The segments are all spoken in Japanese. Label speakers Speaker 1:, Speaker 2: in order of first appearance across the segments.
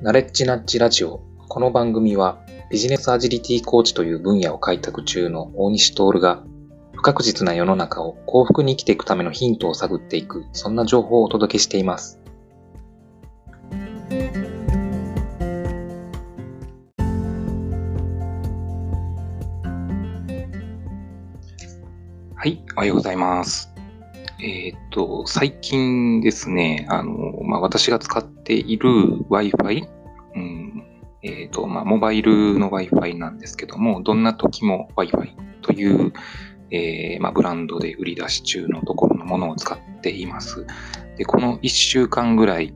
Speaker 1: ナレッジナッジラジオ。この番組はビジネスアジリティコーチという分野を開拓中の大西徹が不確実な世の中を幸福に生きていくためのヒントを探っていく、そんな情報をお届けしています。
Speaker 2: はい、おはようございます。えっ、と、最近ですね、あの、まあ、私が使っている Wi-Fi、うん、えっ、と、まあ、モバイルの Wi-Fi なんですけども、どんな時も Wi-Fi という、えー、まあ、ブランドで売り出し中のところのものを使っています。で、この1週間ぐらい、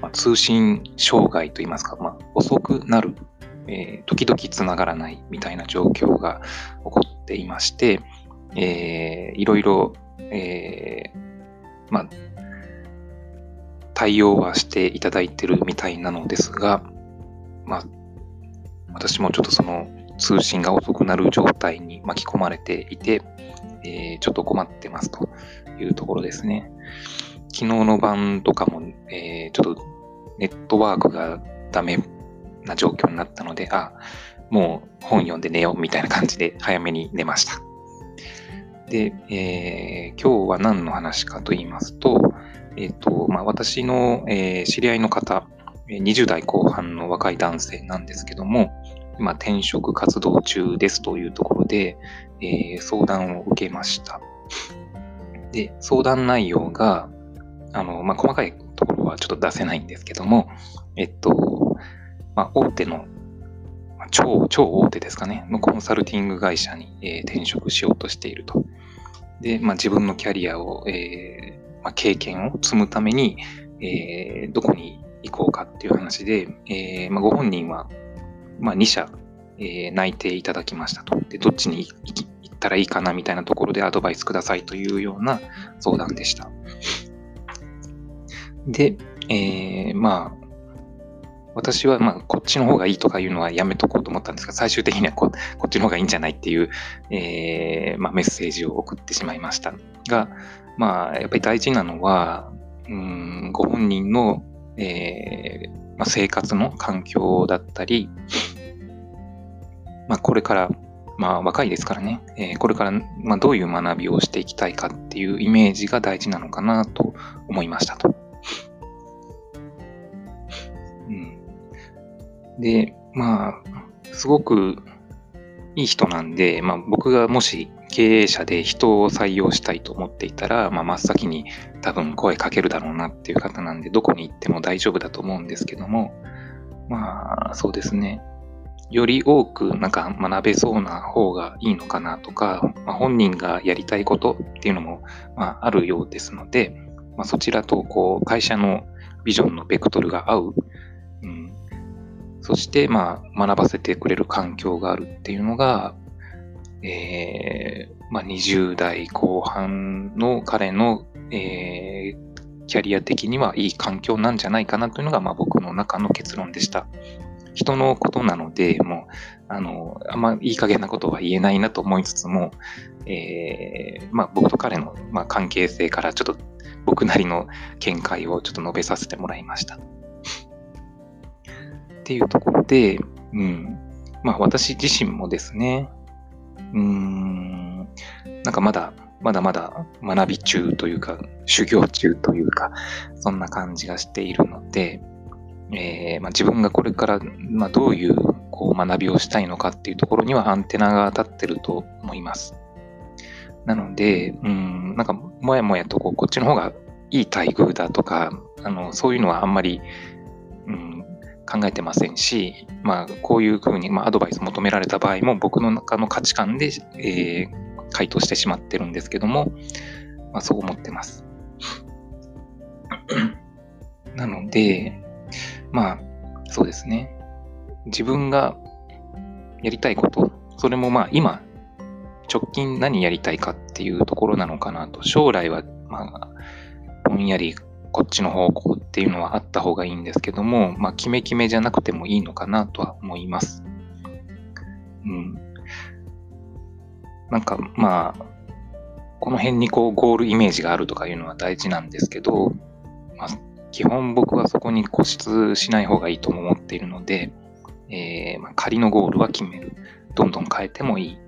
Speaker 2: まあ、通信障害といいますか、まあ、遅くなる、えー、時々つながらないみたいな状況が起こっていまして、えー、いろいろえー、まあ、対応はしていただいてるみたいなのですが、まあ、私もちょっとその通信が遅くなる状態に巻き込まれていて、えー、ちょっと困ってますというところですね。昨日の晩とかも、えー、ちょっとネットワークがダメな状況になったので、あ、もう本読んで寝ようみたいな感じで早めに寝ました。で、えー、今日は何の話かと言いますと、えっ、ー、と、まあ、私の、えー、知り合いの方、20代後半の若い男性なんですけども、今転職活動中ですというところで、えー、相談を受けました。で、相談内容が、あの、まあ、細かいところはちょっと出せないんですけども、えっと、まあ、大手の超、超大手ですかね、のコンサルティング会社に、え、転職しようとしていると。で、まあ、自分のキャリアを、えーまあ、経験を積むために、えー、どこに行こうかっていう話で、えーまあ、ご本人は、ま、2社、え、内定いただきましたと。で、どっちに行ったらいいかなみたいなところでアドバイスくださいというような相談でした。で、え、まあ、私は、まあ、こっちの方がいいとかいうのはやめとこうと思ったんですが、最終的にはこっちの方がいいんじゃないっていう、えー、まあ、メッセージを送ってしまいました。が、まあ、やっぱり大事なのは、うん、ご本人の、えー、まあ、生活の環境だったり、まあ、これから、まあ、若いですからね、えー、これから、まあ、どういう学びをしていきたいかっていうイメージが大事なのかなと思いましたと。で、まあ、すごくいい人なんで、まあ、僕がもし経営者で人を採用したいと思っていたら、まあ、真っ先に多分声かけるだろうなっていう方なんで、どこに行っても大丈夫だと思うんですけども、まあ、そうですね。より多くなんか学べそうな方がいいのかなとか、まあ、本人がやりたいことっていうのも、まあ、あるようですので、まあ、そちらとこう会社のビジョンのベクトルが合うそして、まあ、学ばせてくれる環境があるっていうのが、えー、まあ、20代後半の彼の、えー、キャリア的にはいい環境なんじゃないかなというのが、まあ、僕の中の結論でした。人のことなので、もう、あの、あんまいい加減なことは言えないなと思いつつも、えー、まあ、僕と彼の、まあ、関係性からちょっと僕なりの見解をちょっと述べさせてもらいました。っていうところで、うん。まあ私自身もですね、うーん、なんかまだ、まだまだ学び中というか、修行中というか、そんな感じがしているので、えー、まあ、自分がこれから、まあ、どういうこう学びをしたいのかっていうところにはアンテナが立ってると思います。なので、うん、なんかもやもやとこうこっちの方がいい待遇だとか、あのそういうのはあんまり、うん、考えてませんし、まあ、こういうふうに、ま、アドバイス求められた場合も僕の中の価値観で、えー、回答してしまってるんですけども、まあ、そう思ってます。なので、まあ、そうですね。自分がやりたいこと、それもまあ今、直近何やりたいかっていうところなのかなと、将来はまあ、ぼんやりこっちの方向っていうのはあった方がいいんですけども、まあ、キメキメじゃなくてもいいのかなとは思います。うん。なんか、まあ、この辺にこうゴールイメージがあるとかいうのは大事なんですけど、まあ、基本僕はそこに固執しない方がいいとも思っているので、えー、まあ、仮のゴールは決める。どんどん変えてもいい。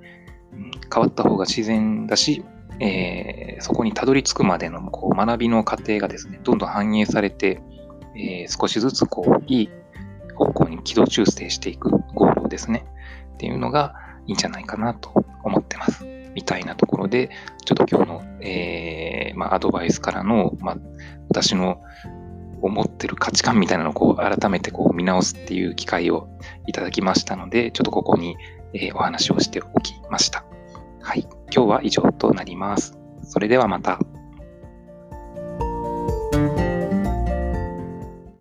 Speaker 2: うん、変わった方が自然だし、えー、そこにたどり着くまでのこう学びの過程がですね、どんどん反映されて、えー、少しずつこういい方向に軌道修正していくゴールですね、っていうのがいいんじゃないかなと思ってます。みたいなところで、ちょっと今日の、えー、まあ、アドバイスからの、まあ、私の思ってる価値観みたいなのをこう改めてこう見直すっていう機会をいただきましたので、ちょっとここに、えお話をしておきました。はい。今日は以上となります。それではまた。